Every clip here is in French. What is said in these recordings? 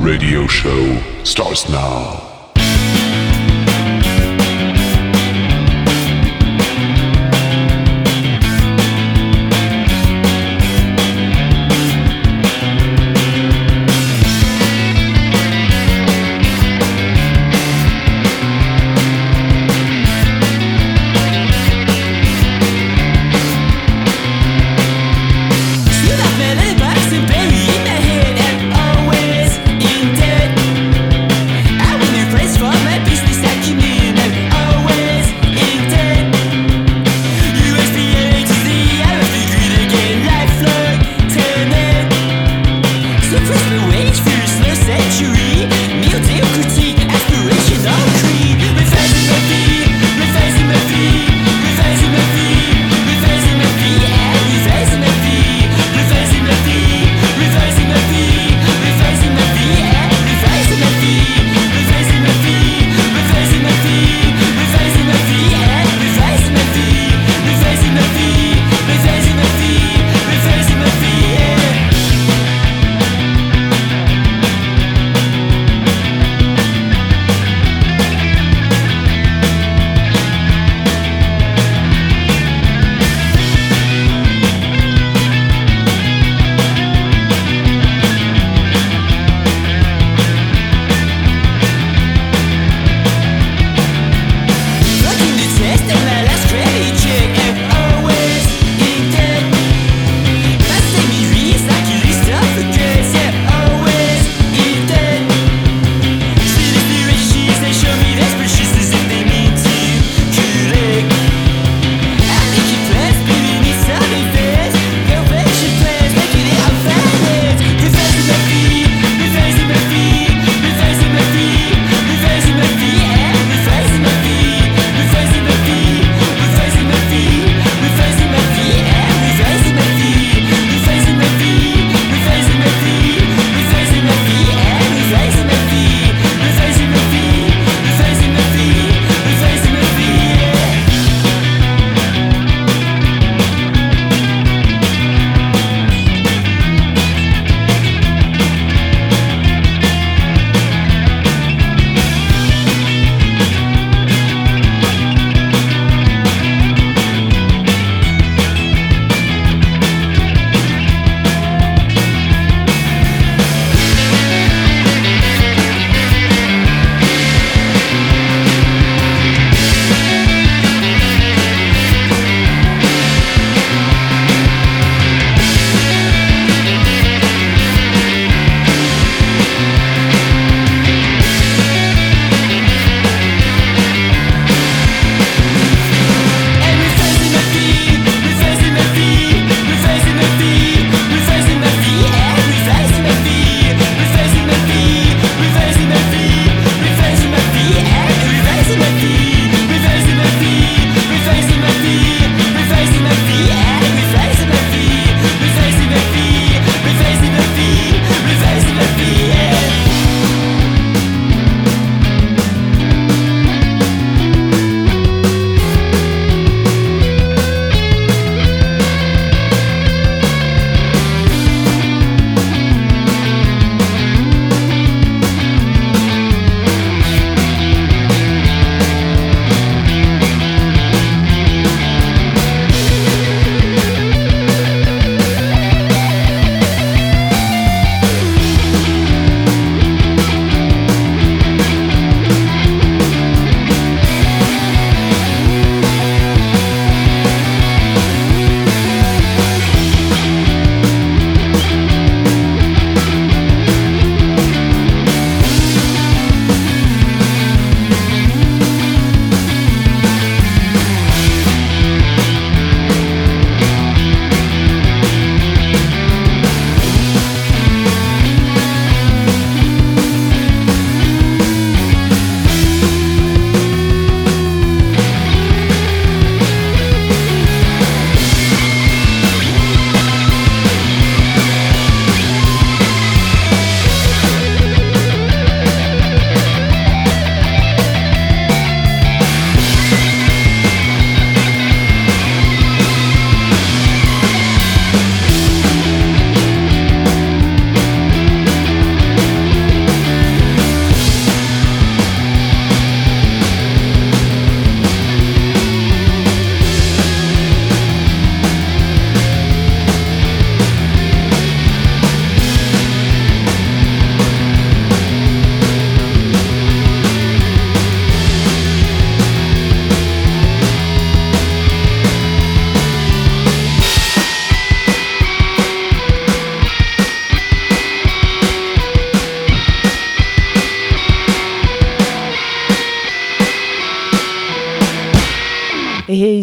radio show starts now.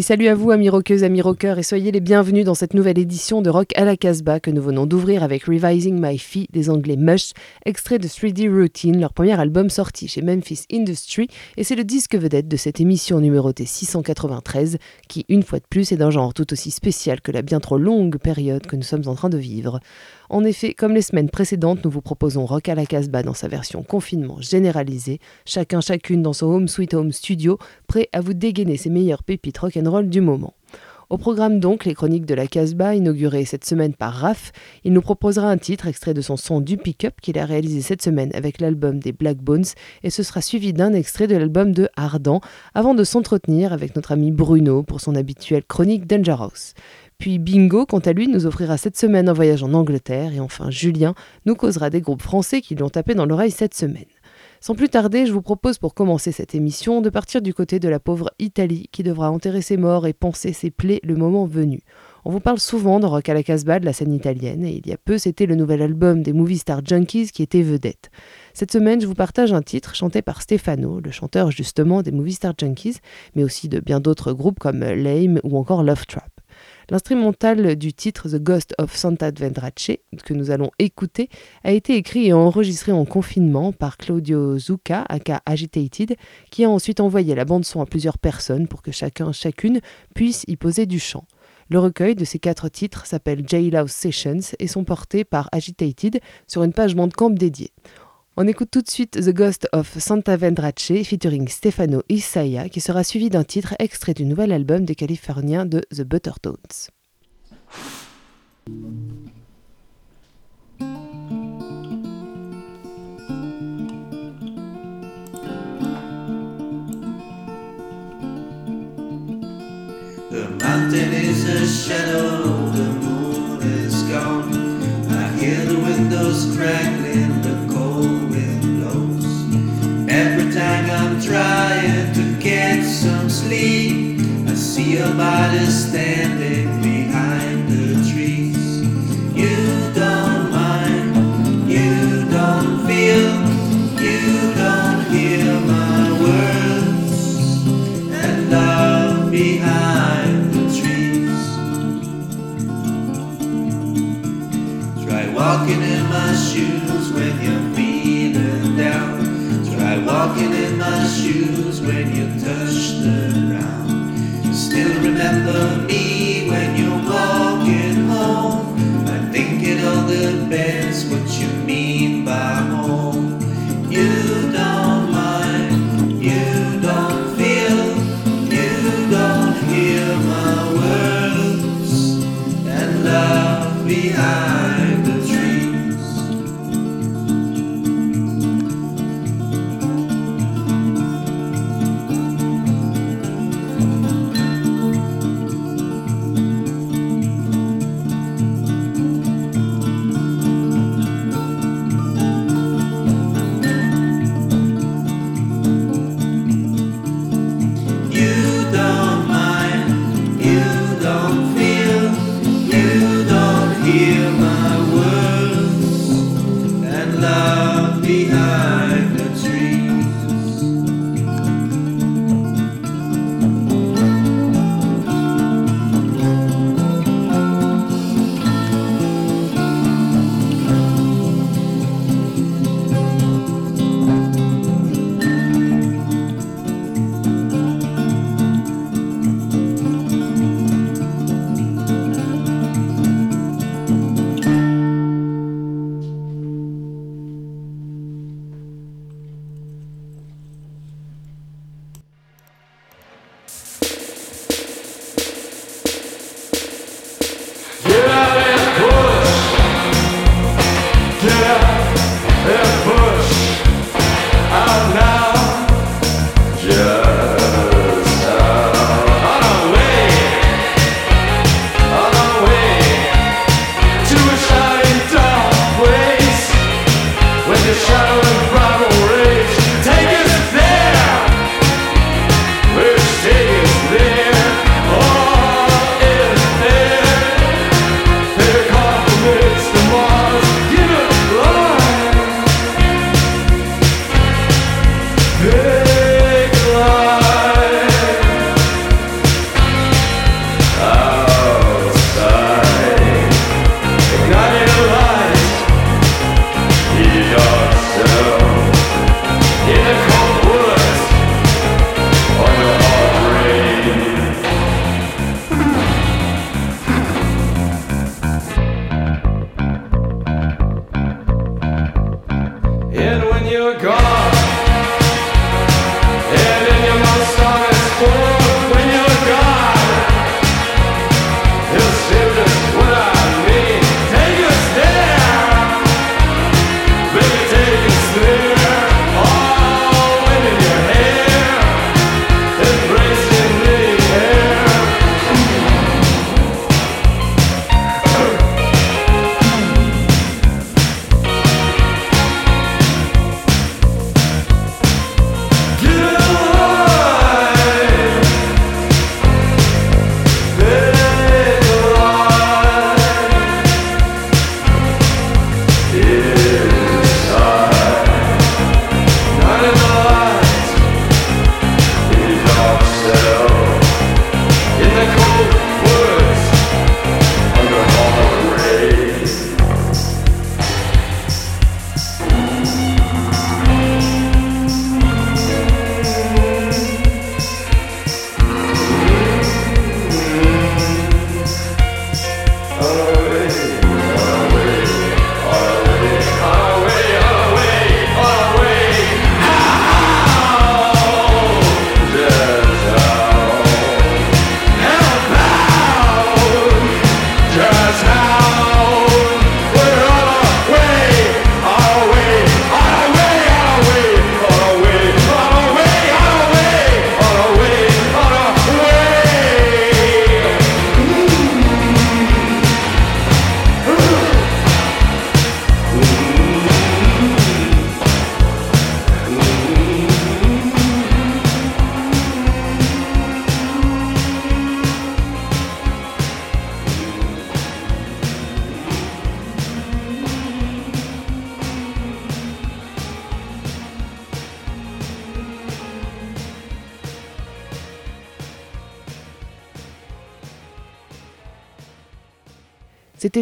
Salut à vous, amis rockeuses, amis rockeurs, et soyez les bienvenus dans cette nouvelle édition de Rock à la Casbah que nous venons d'ouvrir avec Revising My Fee des Anglais Mush, extrait de 3D Routine, leur premier album sorti chez Memphis Industry, et c'est le disque vedette de cette émission numérotée 693, qui, une fois de plus, est d'un genre tout aussi spécial que la bien trop longue période que nous sommes en train de vivre. En effet, comme les semaines précédentes, nous vous proposons Rock à la Casbah dans sa version confinement généralisé, chacun chacune dans son home sweet home studio, prêt à vous dégainer ses meilleures pépites rock'n'roll du moment. Au programme donc les chroniques de la Casbah inaugurées cette semaine par Raph. Il nous proposera un titre extrait de son son du pick-up qu'il a réalisé cette semaine avec l'album des Black Bones et ce sera suivi d'un extrait de l'album de Ardent avant de s'entretenir avec notre ami Bruno pour son habituelle chronique Dangerous. Puis Bingo, quant à lui, nous offrira cette semaine un voyage en Angleterre. Et enfin, Julien nous causera des groupes français qui lui ont tapé dans l'oreille cette semaine. Sans plus tarder, je vous propose pour commencer cette émission de partir du côté de la pauvre Italie qui devra enterrer ses morts et penser ses plaies le moment venu. On vous parle souvent de Rock à la Casbah de la scène italienne et il y a peu c'était le nouvel album des Movie Star Junkies qui était vedette. Cette semaine, je vous partage un titre chanté par Stefano, le chanteur justement des Movie Star Junkies, mais aussi de bien d'autres groupes comme Lame ou encore Love Trap. L'instrumental du titre The Ghost of Santa Vendrace, que nous allons écouter, a été écrit et enregistré en confinement par Claudio Zucca, aka Agitated, qui a ensuite envoyé la bande-son à plusieurs personnes pour que chacun, chacune puisse y poser du chant. Le recueil de ces quatre titres s'appelle Jailhouse Sessions et sont portés par Agitated sur une page Bandcamp dédiée. On écoute tout de suite The Ghost of Santa Vendrace featuring Stefano Isaiah qui sera suivi d'un titre extrait du nouvel album des Californiens de The Buttertones. The mountain is a shadow, the moon is gone. I hear the windows crackling, trying to get some sleep, I see your body standing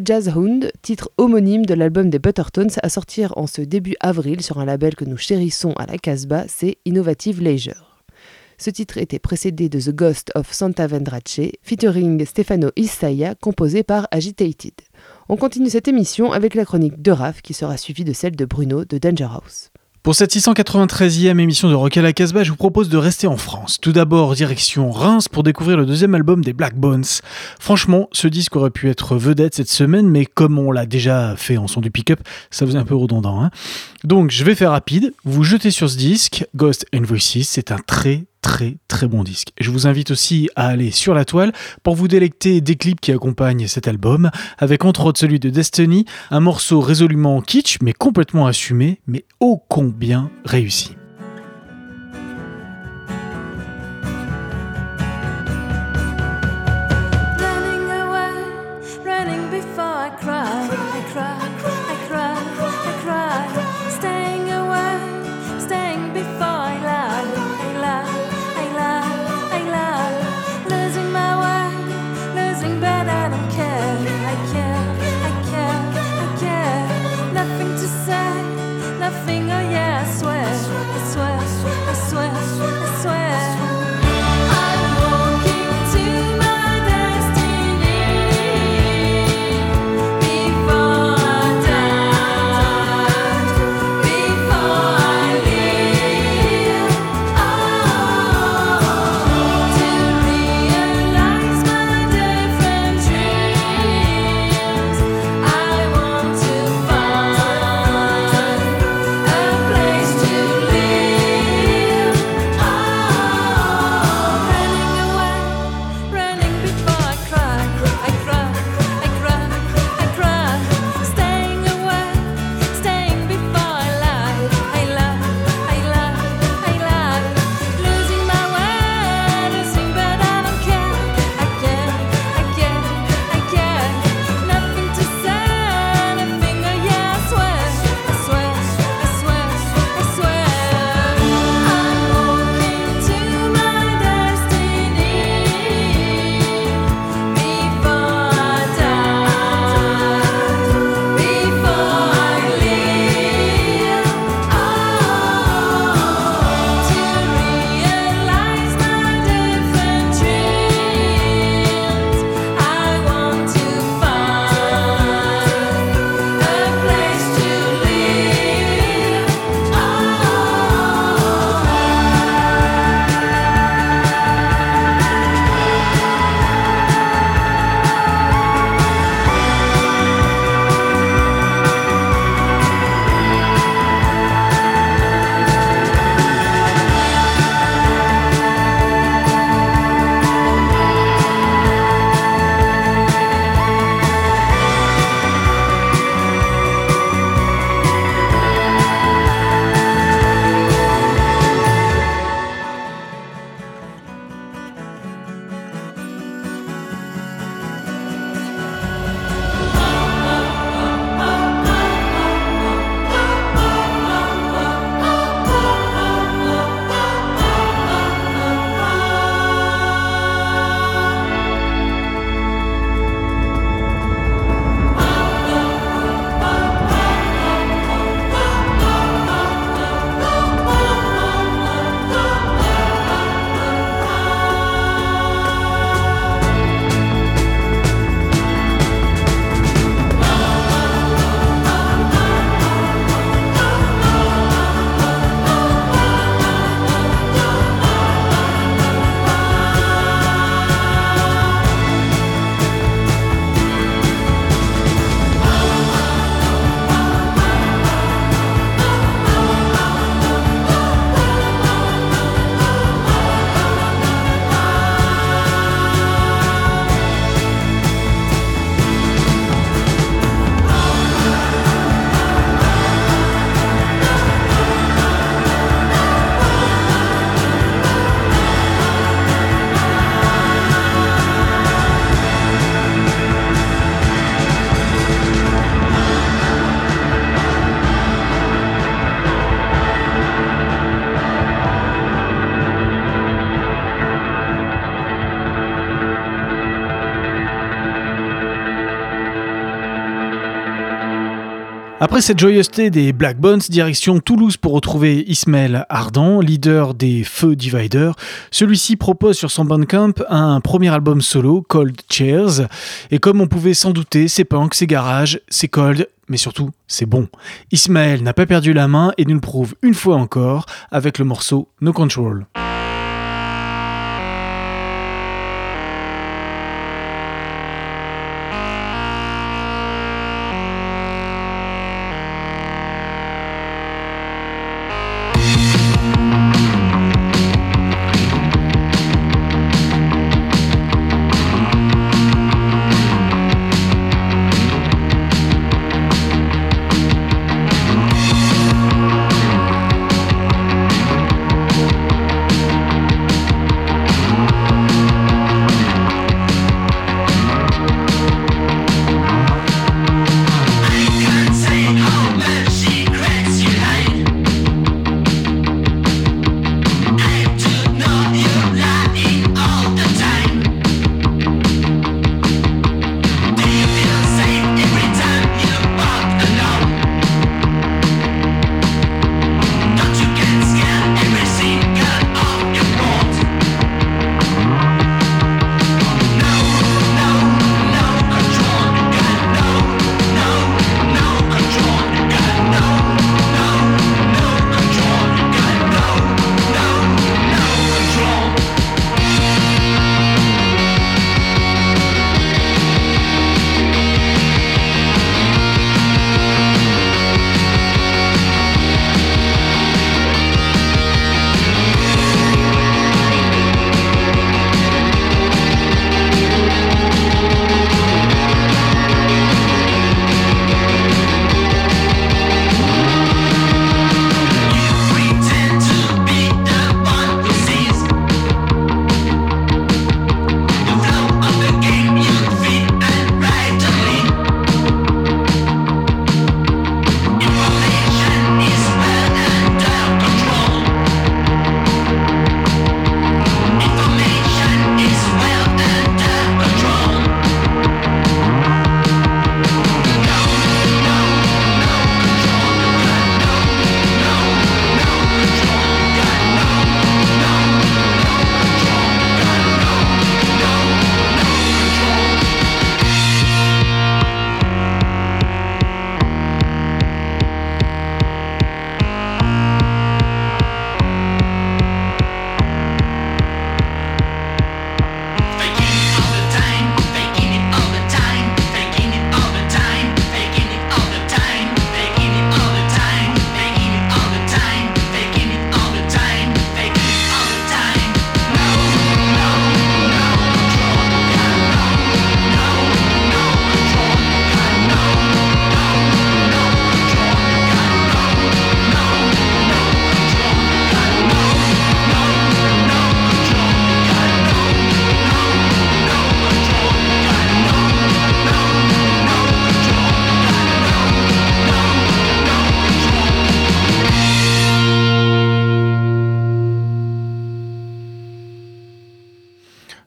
Jazz Hound, titre homonyme de l'album des Buttertones à sortir en ce début avril sur un label que nous chérissons à la Casbah, c'est Innovative Leisure. Ce titre était précédé de The Ghost of Santa Vendrace, featuring Stefano Isaya, composé par Agitated. On continue cette émission avec la chronique de Raph qui sera suivie de celle de Bruno de Danger House. Pour cette 693e émission de Rock à la Casbah, je vous propose de rester en France. Tout d'abord, direction Reims pour découvrir le deuxième album des Black Bones. Franchement, ce disque aurait pu être vedette cette semaine, mais comme on l'a déjà fait en son du pick-up, ça faisait un peu redondant. Hein. Donc, je vais faire rapide. Vous jetez sur ce disque, Ghost and Voices, c'est un très très très bon disque. Je vous invite aussi à aller sur la toile pour vous délecter des clips qui accompagnent cet album, avec entre autres celui de Destiny, un morceau résolument kitsch mais complètement assumé, mais ô combien réussi. Après cette joyeuseté des Black Bones, direction Toulouse pour retrouver Ismaël Ardan, leader des Feux Divider. Celui-ci propose sur son Bandcamp un premier album solo, Cold Chairs. Et comme on pouvait s'en douter, c'est punk, c'est garage, c'est cold, mais surtout, c'est bon. Ismaël n'a pas perdu la main et nous le prouve une fois encore avec le morceau No Control.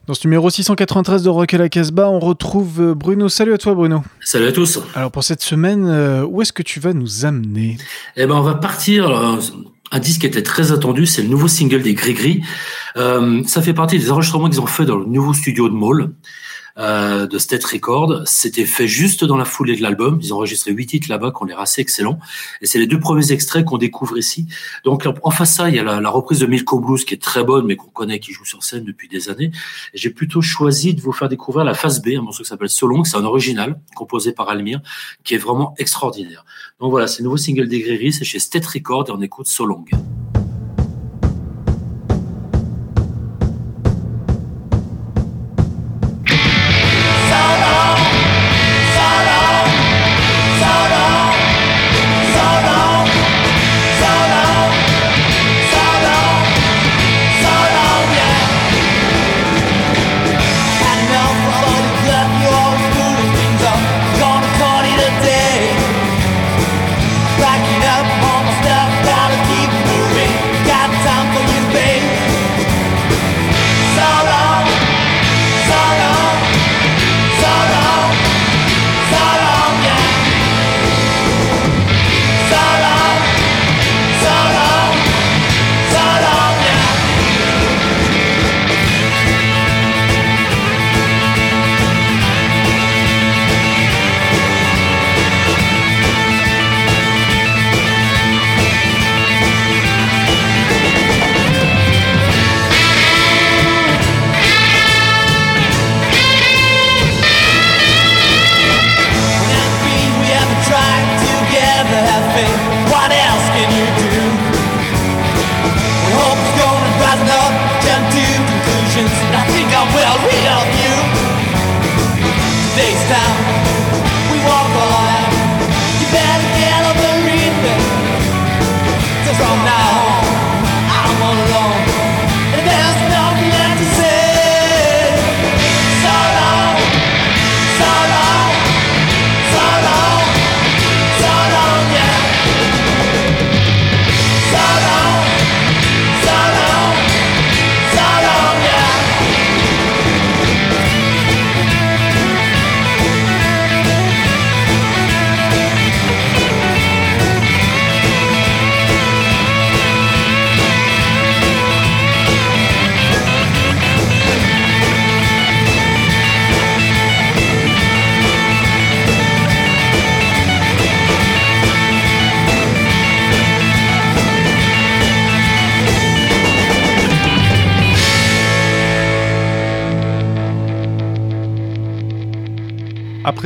Dans ce numéro 693 de Rock à la Casbah, on retrouve euh, Bruno. Salut à toi Bruno. Salut à tous. Alors pour cette semaine, euh, où est-ce que tu vas nous amener? Eh ben on va partir. Un disque qui était très attendu, c'est le nouveau single des Gris Euh, ça fait partie des enregistrements qu'ils ont fait dans le nouveau studio de Maul. Euh, de State Record. C'était fait juste dans la foulée de l'album. Ils ont enregistré huit titres là-bas qui ont l'air assez excellents. Et c'est les deux premiers extraits qu'on découvre ici. Donc en face ça, il y a la, reprise de Milko Blues qui est très bonne, mais qu'on connaît, qui joue sur scène depuis des années. J'ai plutôt choisi de vous faire découvrir la phase B, un morceau qui s'appelle Solong. C'est un original composé par Almir, qui est vraiment extraordinaire. Donc voilà, c'est le nouveau single des Gréry, c'est chez State Record et on écoute Solong.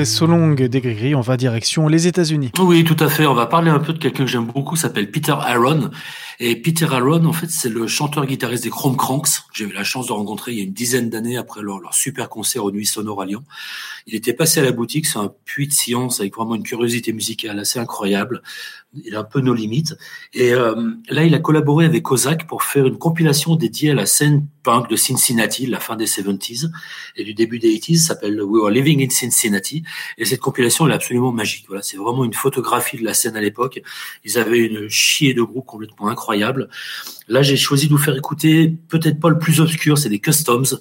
Après des on va direction les États-Unis. Oui, tout à fait. On va parler un peu de quelqu'un que j'aime beaucoup, s'appelle Peter Aaron. Et Peter Aaron, en fait, c'est le chanteur-guitariste des Chrome Cranks. J'ai eu la chance de rencontrer il y a une dizaine d'années après leur, leur, super concert aux Nuits Sonores à Lyon. Il était passé à la boutique, c'est un puits de science avec vraiment une curiosité musicale assez incroyable. Il a un peu nos limites. Et euh, là, il a collaboré avec Kozak pour faire une compilation dédiée à la scène punk de Cincinnati, la fin des 70s et du début des 80s, s'appelle We Were Living in Cincinnati. Et cette compilation, elle est absolument magique. Voilà, c'est vraiment une photographie de la scène à l'époque. Ils avaient une chier de groupes complètement incroyable. Là, j'ai choisi de vous faire écouter peut-être pas le plus obscur, c'est des Customs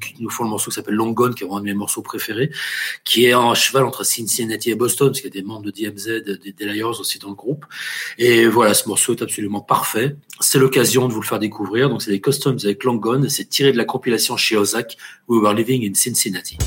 qui, nous font le morceau qui s'appelle Long Gone, qui est un de mes morceaux préférés, qui est en cheval entre Cincinnati et Boston, parce qu'il y a des membres de DMZ, des Delayers aussi dans le groupe. Et voilà, ce morceau est absolument parfait. C'est l'occasion de vous le faire découvrir. Donc, c'est des Customs avec Long Gone. C'est tiré de la compilation chez Ozak, We Were Living in Cincinnati.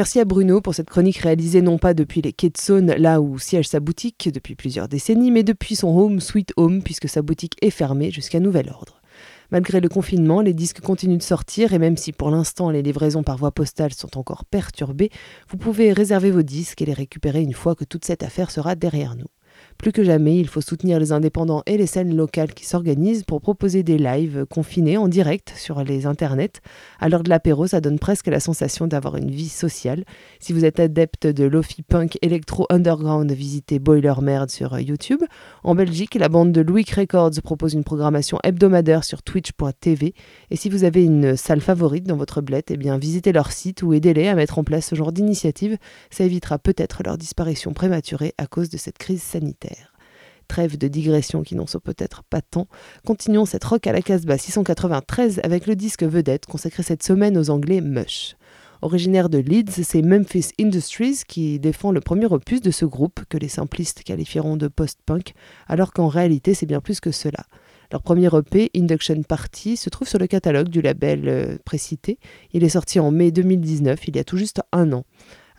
Merci à Bruno pour cette chronique réalisée non pas depuis les quais de Saône, là où siège sa boutique depuis plusieurs décennies, mais depuis son home sweet home, puisque sa boutique est fermée jusqu'à nouvel ordre. Malgré le confinement, les disques continuent de sortir et même si pour l'instant les livraisons par voie postale sont encore perturbées, vous pouvez réserver vos disques et les récupérer une fois que toute cette affaire sera derrière nous. Plus que jamais, il faut soutenir les indépendants et les scènes locales qui s'organisent pour proposer des lives confinés en direct sur les internets. À l'heure de l'apéro, ça donne presque la sensation d'avoir une vie sociale. Si vous êtes adepte de lofi punk électro underground, visitez Boiler Merde sur YouTube. En Belgique, la bande de Louis Records propose une programmation hebdomadaire sur twitch.tv. Et si vous avez une salle favorite dans votre bled, eh bien visitez leur site ou aidez-les à mettre en place ce genre d'initiative. Ça évitera peut-être leur disparition prématurée à cause de cette crise sanitaire. Trêve de digression qui n'en sont peut-être pas tant. Continuons cette rock à la Casbah 693 avec le disque vedette consacré cette semaine aux Anglais Mush. Originaire de Leeds, c'est Memphis Industries qui défend le premier opus de ce groupe que les simplistes qualifieront de post-punk, alors qu'en réalité c'est bien plus que cela. Leur premier EP, Induction Party, se trouve sur le catalogue du label euh, précité. Il est sorti en mai 2019, il y a tout juste un an.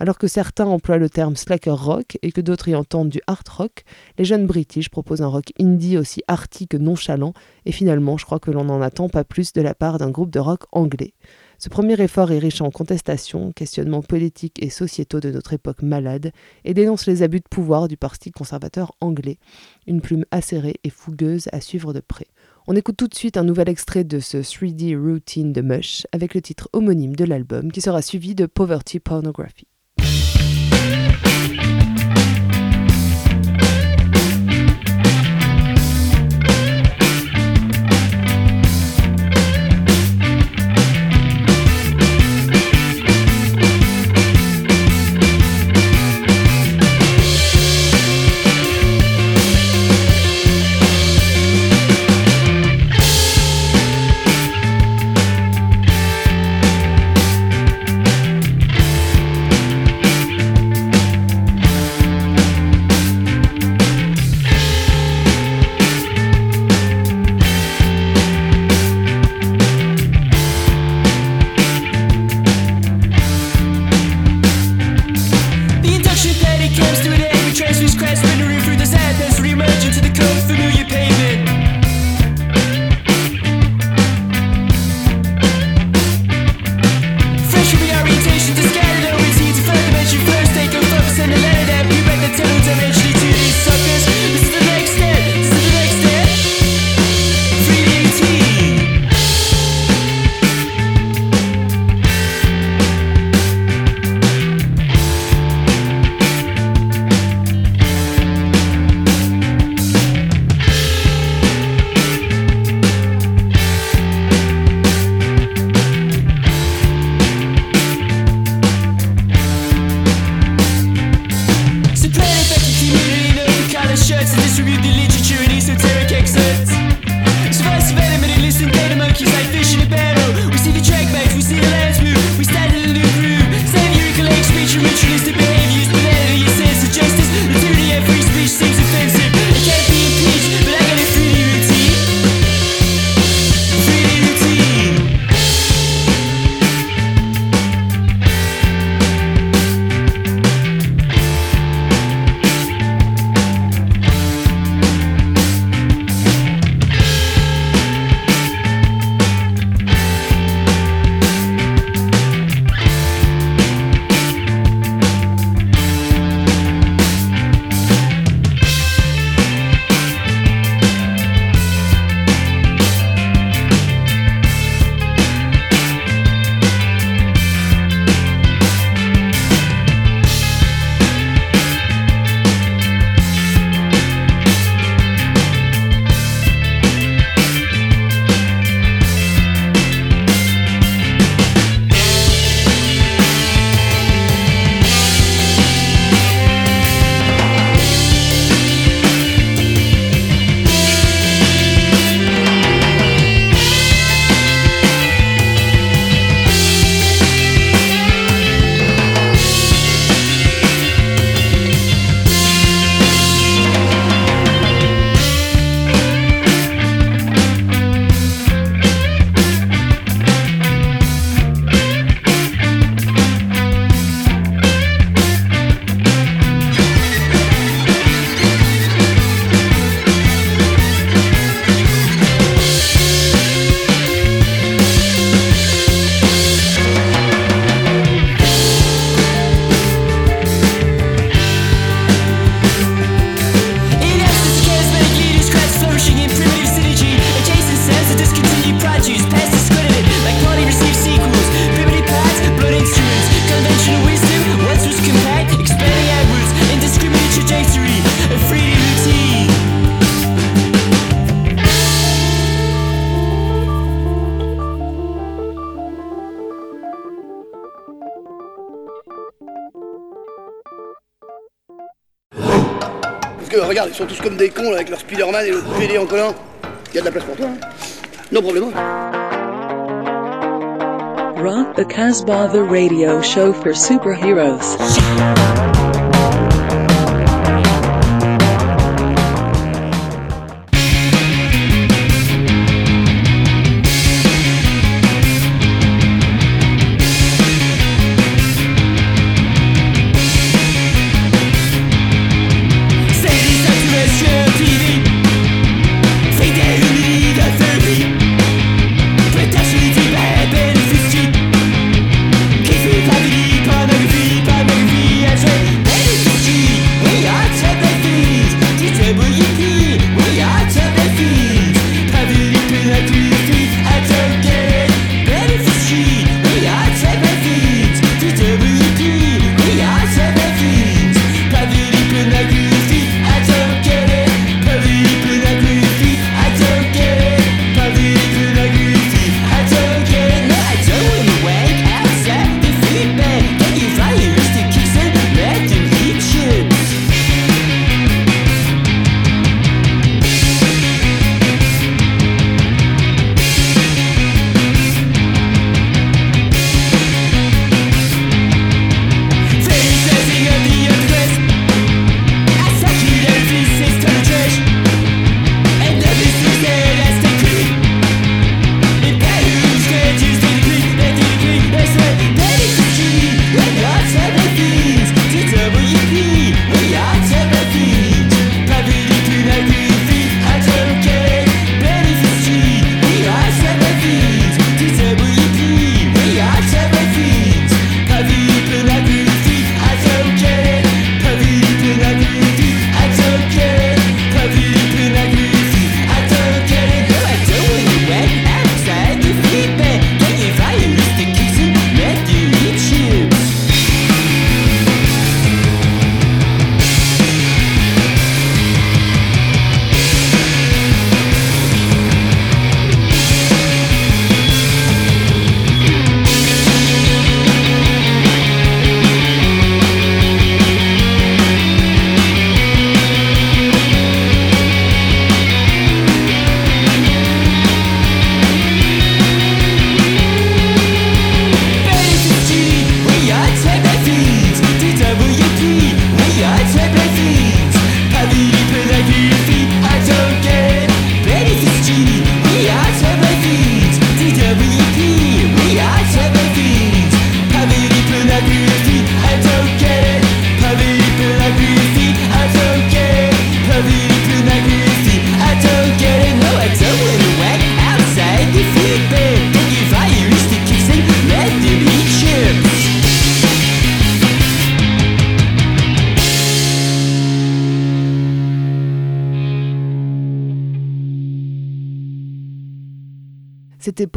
Alors que certains emploient le terme slacker rock et que d'autres y entendent du hard rock, les jeunes british proposent un rock indie aussi arty que nonchalant, et finalement je crois que l'on n'en attend pas plus de la part d'un groupe de rock anglais. Ce premier effort est riche en contestations, questionnements politiques et sociétaux de notre époque malade, et dénonce les abus de pouvoir du Parti conservateur anglais, une plume acérée et fougueuse à suivre de près. On écoute tout de suite un nouvel extrait de ce 3D Routine de Mush avec le titre homonyme de l'album qui sera suivi de Poverty Pornography. Regarde, ils sont tous comme des cons avec leur Spider-Man et le PD en collant. Il y a de la place pour toi. Hein. No problème. Rock the Casbah, the radio show for.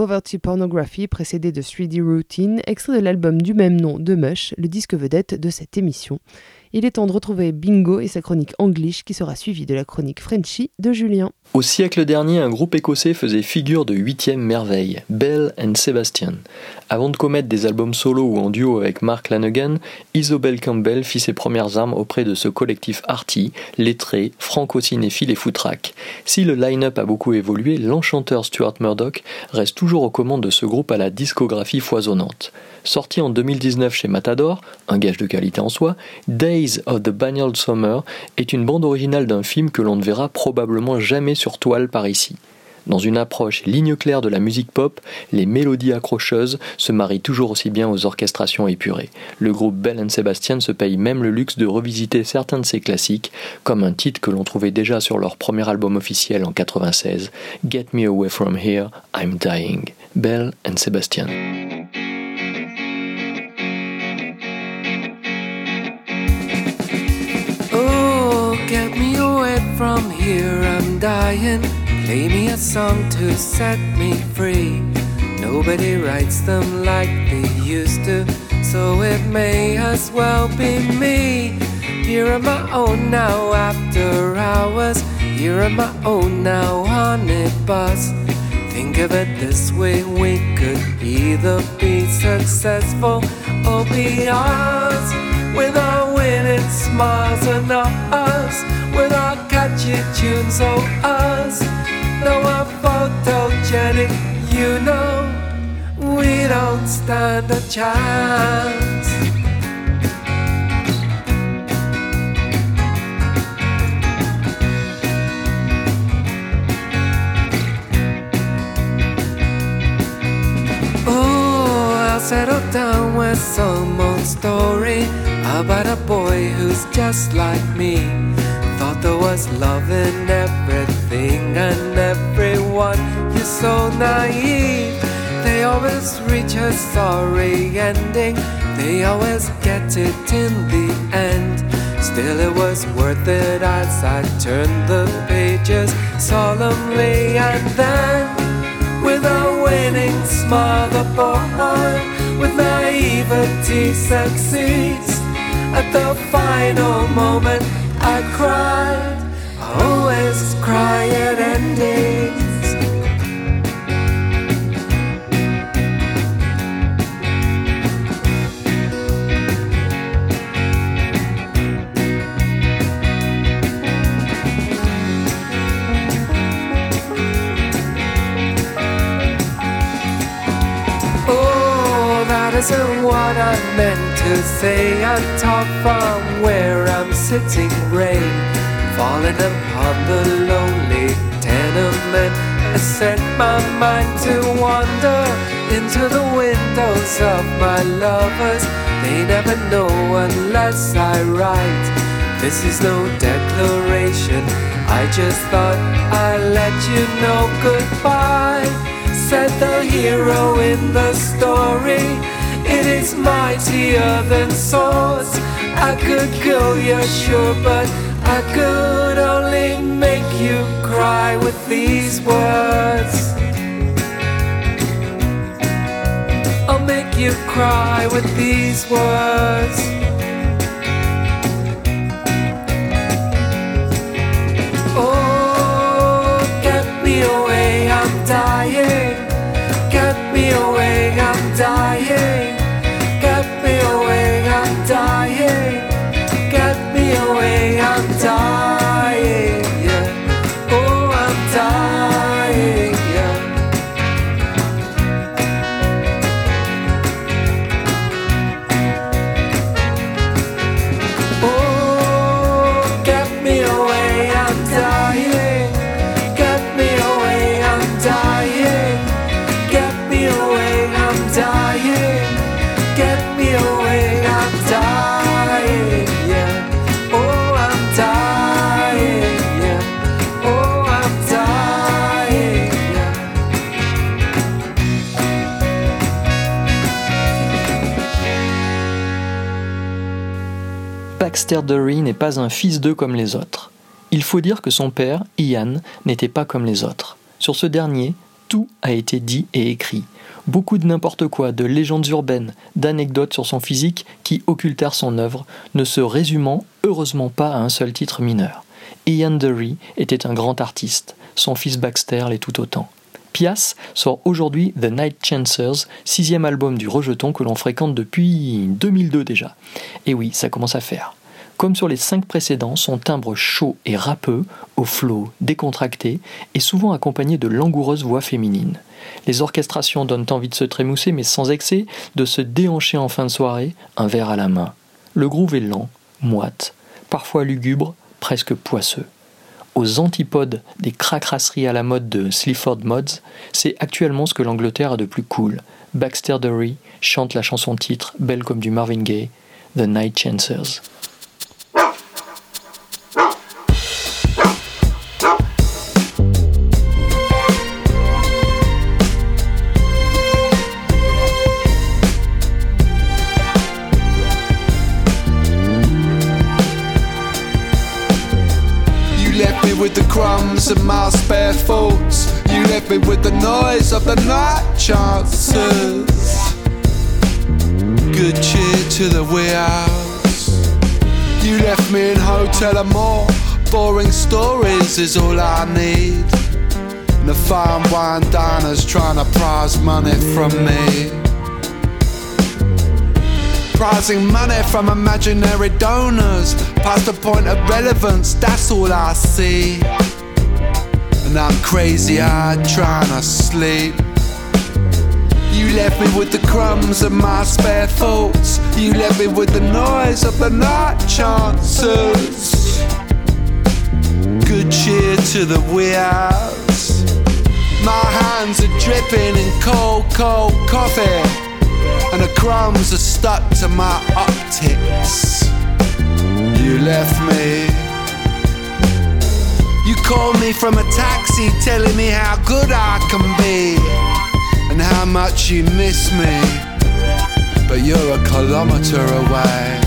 Poverty Pornography, précédé de 3D Routine, extrait de l'album du même nom de Mush, le disque vedette de cette émission. Il est temps de retrouver Bingo et sa chronique English qui sera suivie de la chronique Frenchy de Julien. Au siècle dernier, un groupe écossais faisait figure de huitième merveille, Bell and Sebastian. Avant de commettre des albums solo ou en duo avec Mark Lanegan, Isobel Campbell fit ses premières armes auprès de ce collectif arty, lettré, franco-cinéphile et foutraque. Si le line-up a beaucoup évolué, l'enchanteur Stuart Murdoch reste toujours aux commandes de ce groupe à la discographie foisonnante. Sorti en 2019 chez Matador, un gage de qualité en soi, Days of the Banyard Summer est une bande originale d'un film que l'on ne verra probablement jamais sur toile par ici. Dans une approche ligne claire de la musique pop, les mélodies accrocheuses se marient toujours aussi bien aux orchestrations épurées. Le groupe Bell Sebastian se paye même le luxe de revisiter certains de ses classiques, comme un titre que l'on trouvait déjà sur leur premier album officiel en 96, Get Me Away From Here, I'm Dying. Bell and Sebastian. Get me away from here, I'm dying. Play me a song to set me free. Nobody writes them like they used to, so it may as well be me. Here am my own now after hours. Here am my own now on a bus. Think of it this way, we could either be successful or be ours. With our winning smiles and our us, with our catchy tunes, oh us. Though we're photogenic, you know, we don't stand a chance. Settle down with some old story about a boy who's just like me. Thought there was love in everything and everyone. You're so naive. They always reach a sorry ending. They always get it in the end. Still, it was worth it as I turned the pages solemnly and then with a winning smile, the boy with naivety succeeds. At the final moment, I cried. I always cry at endings. Oh, that isn't what I meant to say. I talk from where I'm sitting, rain falling upon the lonely tenement. I set my mind to wander into the windows of my lovers. They never know unless I write. This is no declaration. I just thought I'd let you know goodbye. Said the hero in the story. It is mightier than swords. I could kill you, sure, but I could only make you cry with these words. I'll make you cry with these words. Baxter Dury n'est pas un fils d'eux comme les autres. Il faut dire que son père, Ian, n'était pas comme les autres. Sur ce dernier, Tout a été dit et écrit. Beaucoup de n'importe quoi, de légendes urbaines, d'anecdotes sur son physique qui occultèrent son œuvre, ne se résumant heureusement pas à un seul titre mineur. Ian Dury était un grand artiste, son fils Baxter l'est tout autant. Pias sort aujourd'hui The Night Chancers, sixième album du rejeton que l'on fréquente depuis 2002 déjà. Et oui, ça commence à faire. Comme sur les cinq précédents, son timbre chaud et râpeux, au flot décontracté, est souvent accompagné de langoureuses voix féminines. Les orchestrations donnent envie de se trémousser, mais sans excès, de se déhancher en fin de soirée, un verre à la main. Le groove est lent, moite, parfois lugubre, presque poisseux. Aux antipodes des cracrasseries à la mode de Sleaford Mods, c'est actuellement ce que l'Angleterre a de plus cool. Baxter Dury chante la chanson titre, belle comme du Marvin Gaye, The Night Chancers. Noise of the night chances. Good cheer to the wee hours. You left me in hotel and more. Boring stories is all I need. And the fine wine diners trying to prize money from me. Prizing money from imaginary donors Past the point of relevance, that's all I see And I'm crazy eyed trying to sleep You left me with the crumbs of my spare thoughts You left me with the noise of the night chances Good cheer to the hours My hands are dripping in cold, cold coffee and the crumbs are stuck to my optics. You left me. You called me from a taxi telling me how good I can be and how much you miss me. But you're a kilometer away.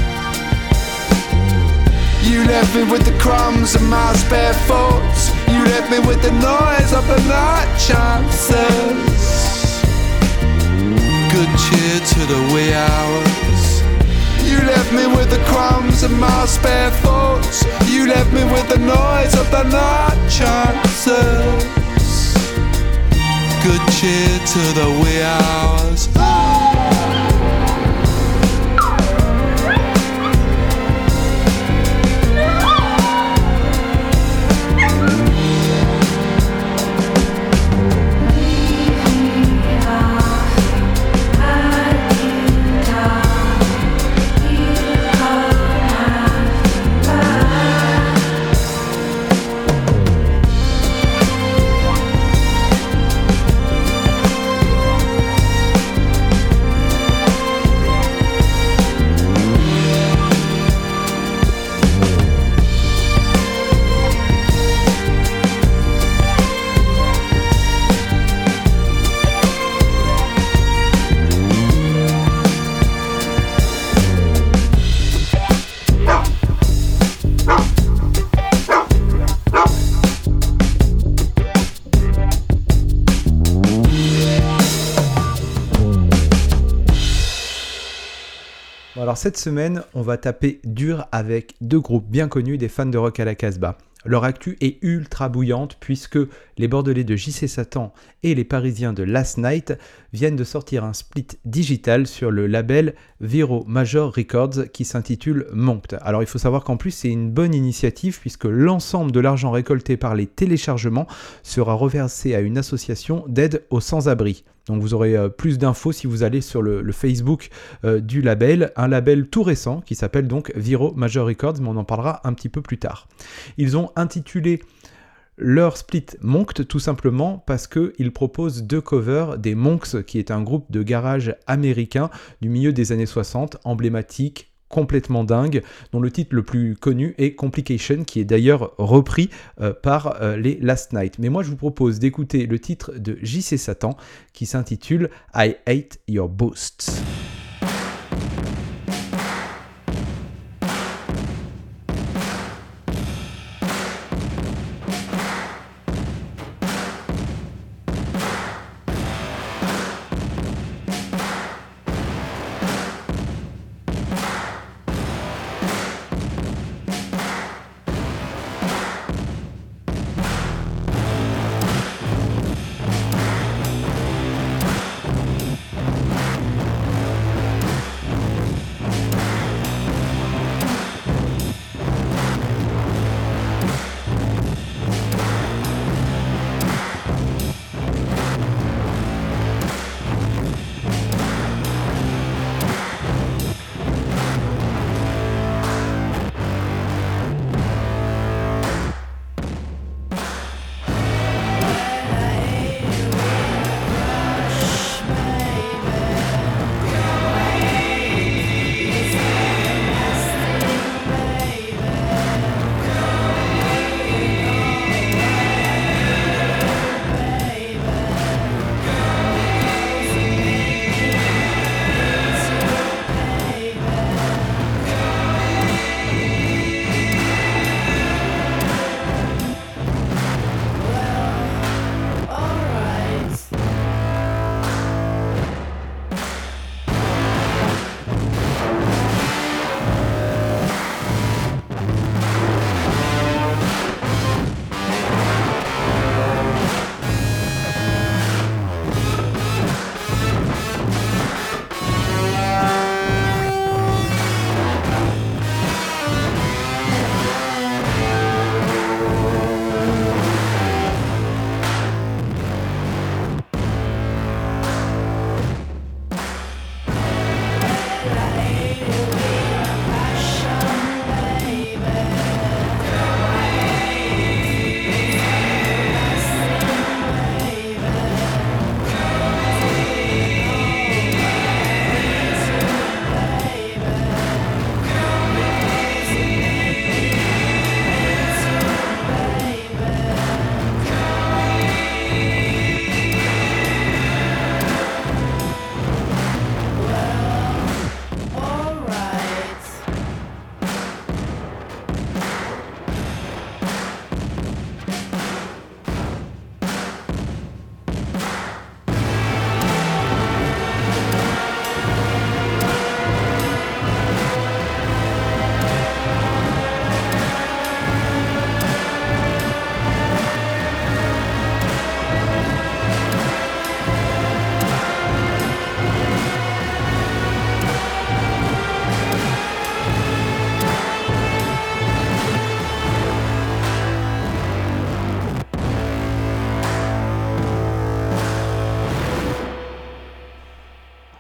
You left me with the crumbs of my spare thoughts. You left me with the noise of the night chances good cheer to the wee hours. You left me with the crumbs of my spare thoughts. You left me with the noise of the night chances. Good cheer to the wee hours. Cette semaine, on va taper dur avec deux groupes bien connus des fans de rock à la Casbah. Leur actu est ultra bouillante puisque les Bordelais de JC Satan et les Parisiens de Last Night viennent de sortir un split digital sur le label Viro Major Records qui s'intitule Monked. Alors il faut savoir qu'en plus c'est une bonne initiative puisque l'ensemble de l'argent récolté par les téléchargements sera reversé à une association d'aide aux sans-abri. Donc vous aurez euh, plus d'infos si vous allez sur le, Facebook euh, du label, un label tout récent qui s'appelle donc Viro Major Records, mais on en parlera un petit peu plus tard. Ils ont intitulé leur split Monked tout simplement parce qu'ils proposent deux covers des Monks qui est un groupe de garage américain du milieu des années 60, emblématique, complètement dingue, dont le titre le plus connu est Complication, qui est d'ailleurs repris euh, par euh, les Last Night. Mais moi, je vous propose d'écouter le titre de JC Satan, qui s'intitule I Hate Your Boosts.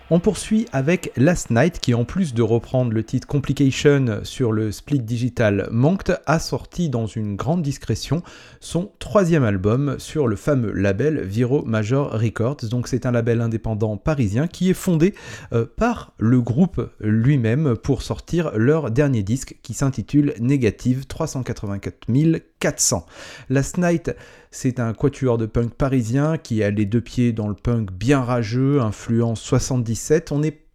On poursuit avec Last Night qui en plus de reprendre le titre Complication sur le split digital Monked a sorti dans une grande discrétion son troisième album sur le fameux label Viro Major Records. Donc c'est un label indépendant parisien qui est fondé euh, par le groupe lui-même pour sortir leur dernier disque qui s'intitule Négative 384 400. Last Night c'est un quatuor de punk parisien qui a les deux pieds dans le punk bien rageux, influence 77. On est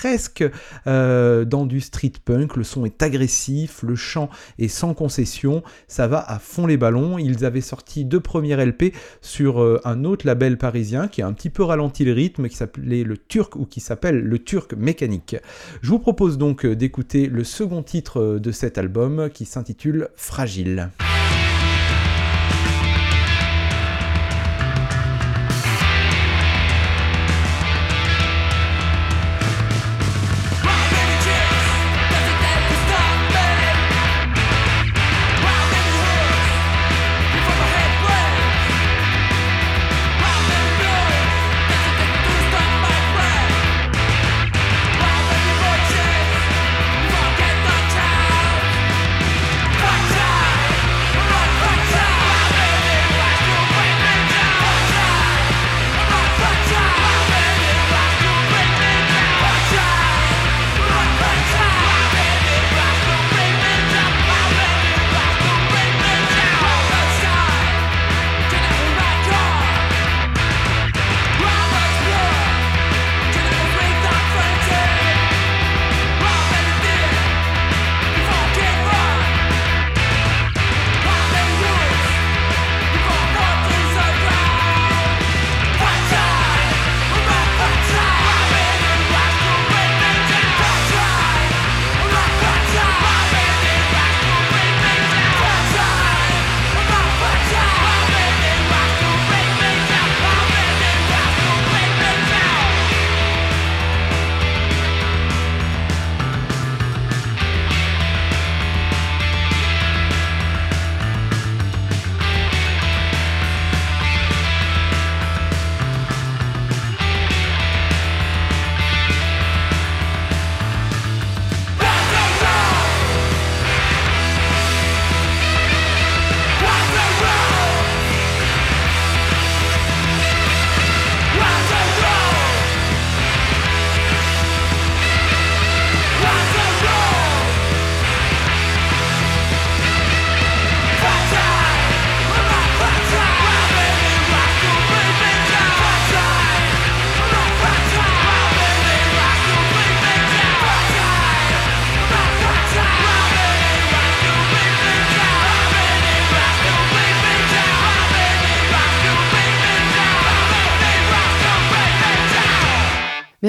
presque euh, dans du street punk, le son est agressif, le chant est sans concession, ça va à fond les ballons. Ils avaient sorti deux premiers LP sur euh, un autre label parisien qui a un petit peu ralenti le rythme, qui s'appelait le Turc ou qui s'appelle le Turc Mécanique. Je vous propose donc euh, d'écouter le second titre de cet album qui s'intitule Fragile.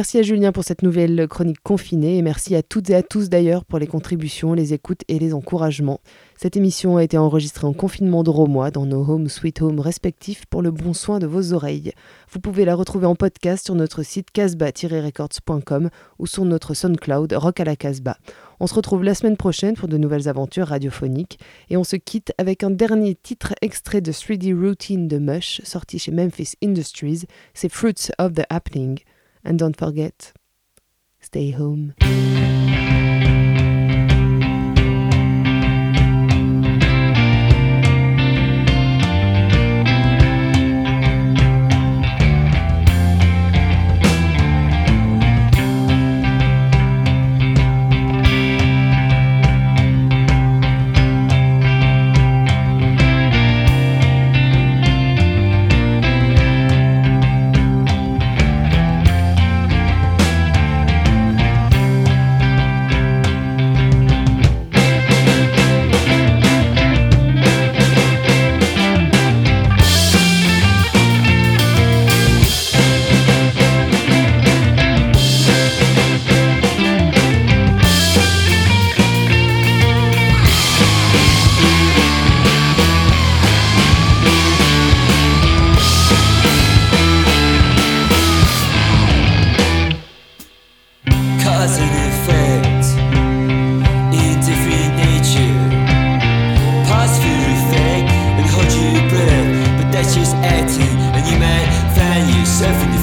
Merci à Julien pour cette nouvelle chronique confinée et merci à toutes et à tous d'ailleurs pour les contributions, les écoutes et les encouragements. Cette émission a été enregistrée en confinement de Romois dans nos home sweet home respectifs pour le bon soin de vos oreilles. Vous pouvez la retrouver en podcast sur notre site casbah-records.com ou sur notre SoundCloud Rock à la Casbah. On se retrouve la semaine prochaine pour de nouvelles aventures radiophoniques et on se quitte avec un dernier titre extrait de 3D Routine de Mush sorti chez Memphis Industries, c'est Fruits of the Happening. And don't forget, stay home. chefe de